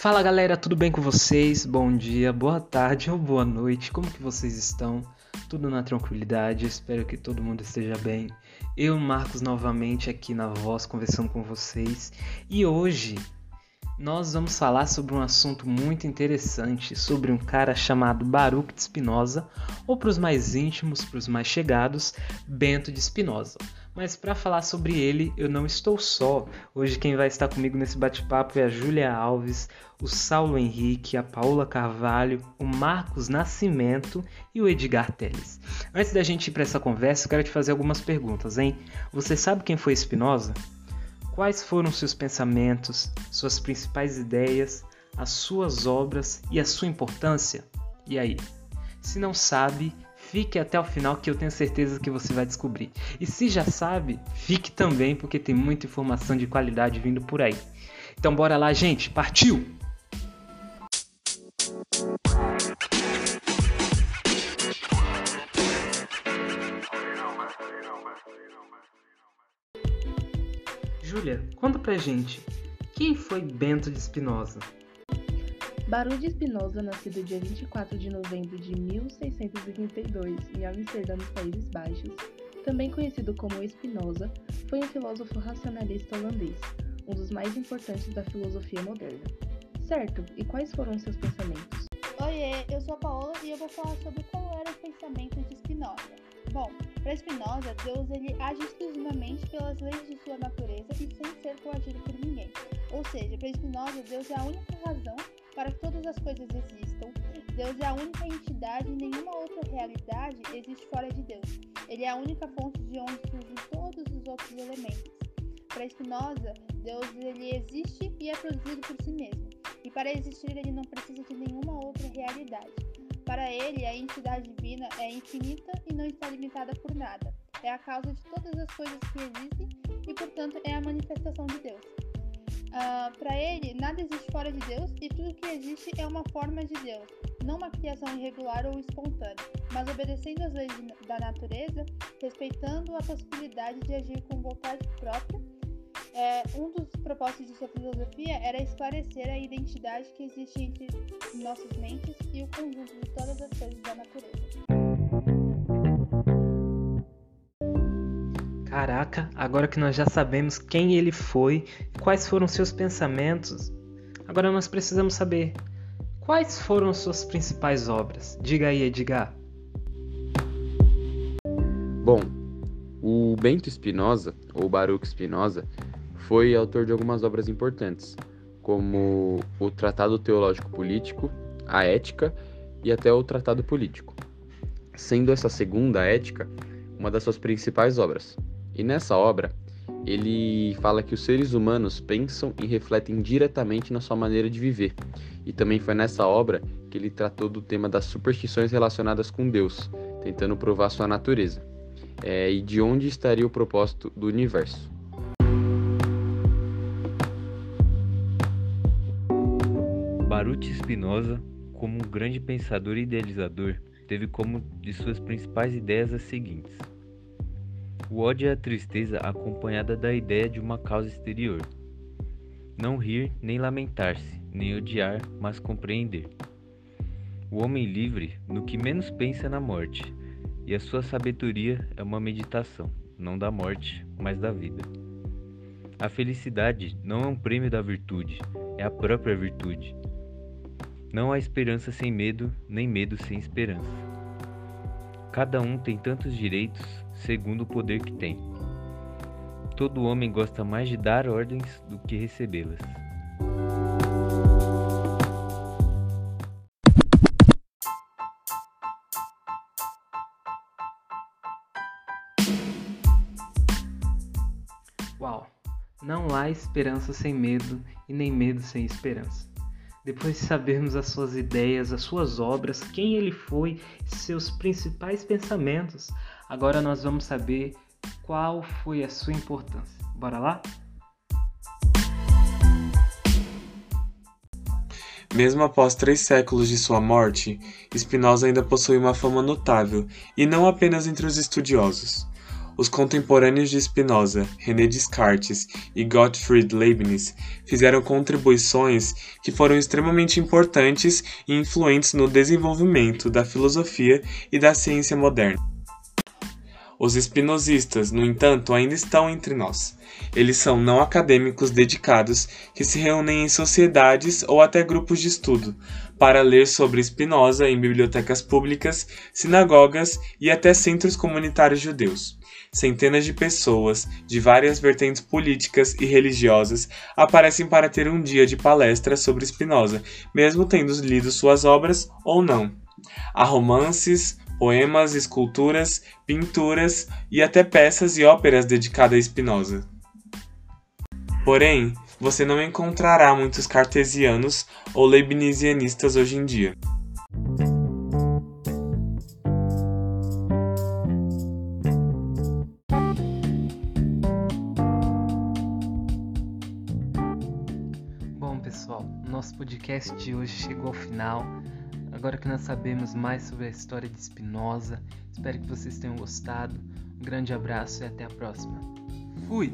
Fala galera, tudo bem com vocês? Bom dia, boa tarde ou boa noite, como que vocês estão? Tudo na tranquilidade, espero que todo mundo esteja bem. Eu, Marcos, novamente aqui na voz conversando com vocês e hoje nós vamos falar sobre um assunto muito interessante, sobre um cara chamado Baruch de Spinoza, ou para os mais íntimos, para os mais chegados, Bento de Spinoza. Mas para falar sobre ele, eu não estou só. Hoje quem vai estar comigo nesse bate-papo é a Júlia Alves, o Saulo Henrique, a Paula Carvalho, o Marcos Nascimento e o Edgar Teles. Antes da gente ir para essa conversa, eu quero te fazer algumas perguntas, hein? Você sabe quem foi Spinoza? Quais foram seus pensamentos, suas principais ideias, as suas obras e a sua importância? E aí? Se não sabe, fique até o final que eu tenho certeza que você vai descobrir. E se já sabe, fique também porque tem muita informação de qualidade vindo por aí. Então bora lá, gente, partiu! Júlia, conta pra gente, quem foi Bento de Spinoza? Baruch Spinoza, nascido dia 24 de novembro de 1632 em Amsterdã, nos Países Baixos, também conhecido como Spinoza, foi um filósofo racionalista holandês, um dos mais importantes da filosofia moderna. Certo, e quais foram seus pensamentos? Oiê, eu sou a Paola e eu vou falar sobre qual era o pensamento de Spinoza. Bom, para Spinoza, Deus ele age exclusivamente pelas leis de sua natureza e sem ser coagido. Ou seja, para Spinoza, Deus é a única razão para que todas as coisas existam. Deus é a única entidade e nenhuma outra realidade existe fora de Deus. Ele é a única fonte de onde surgem todos os outros elementos. Para Spinoza, Deus ele existe e é produzido por si mesmo. E para existir, ele não precisa de nenhuma outra realidade. Para ele, a entidade divina é infinita e não está limitada por nada. É a causa de todas as coisas que existem e, portanto, é a manifestação de Deus. Uh, Para ele, nada existe fora de Deus e tudo que existe é uma forma de Deus, não uma criação irregular ou espontânea, mas obedecendo às leis da natureza, respeitando a possibilidade de agir com vontade própria é, um dos propósitos de sua filosofia era esclarecer a identidade que existe entre nossas mentes e o conjunto de todas as coisas da natureza. Caraca, agora que nós já sabemos quem ele foi, quais foram seus pensamentos, agora nós precisamos saber quais foram suas principais obras. Diga aí, Edgar. Bom, o Bento Spinoza, ou Baruch Spinoza, foi autor de algumas obras importantes, como o Tratado Teológico Político, a Ética e até o Tratado Político, sendo essa segunda ética uma das suas principais obras. E nessa obra, ele fala que os seres humanos pensam e refletem diretamente na sua maneira de viver. E também foi nessa obra que ele tratou do tema das superstições relacionadas com Deus, tentando provar sua natureza. É, e de onde estaria o propósito do universo. Baruch Spinoza, como um grande pensador e idealizador, teve como de suas principais ideias as seguintes: o ódio é a tristeza acompanhada da ideia de uma causa exterior. Não rir nem lamentar-se, nem odiar, mas compreender. O homem livre, no que menos pensa na morte, e a sua sabedoria é uma meditação, não da morte, mas da vida. A felicidade não é um prêmio da virtude, é a própria virtude. Não há esperança sem medo, nem medo sem esperança. Cada um tem tantos direitos segundo o poder que tem. Todo homem gosta mais de dar ordens do que recebê-las. Uau! Não há esperança sem medo e nem medo sem esperança. Depois de sabermos as suas ideias, as suas obras, quem ele foi, seus principais pensamentos, agora nós vamos saber qual foi a sua importância. Bora lá? Mesmo após três séculos de sua morte, Spinoza ainda possui uma fama notável, e não apenas entre os estudiosos. os contemporâneos de Spinoza, René Descartes e Gottfried Leibniz, fizeram contribuições que foram extremamente importantes e influentes no desenvolvimento da filosofia e da ciência moderna. Os espinosistas, no entanto, ainda estão entre nós. Eles são não acadêmicos dedicados que se reúnem em sociedades ou até grupos de estudo para ler sobre Spinoza em bibliotecas públicas, sinagogas e até centros comunitários judeus. Centenas de pessoas, de várias vertentes políticas e religiosas, aparecem para ter um dia de palestra sobre Spinoza, mesmo tendo lido suas obras ou não. Há romances, poemas, esculturas, pinturas e até peças e óperas dedicadas a Spinoza. Porém, você não encontrará muitos cartesianos ou leibnizianistas hoje em dia. Bom, pessoal, nosso podcast de hoje chegou ao final. Agora que nós sabemos mais sobre a história de Spinoza, espero que vocês tenham gostado. Um grande abraço e até a próxima. Fui!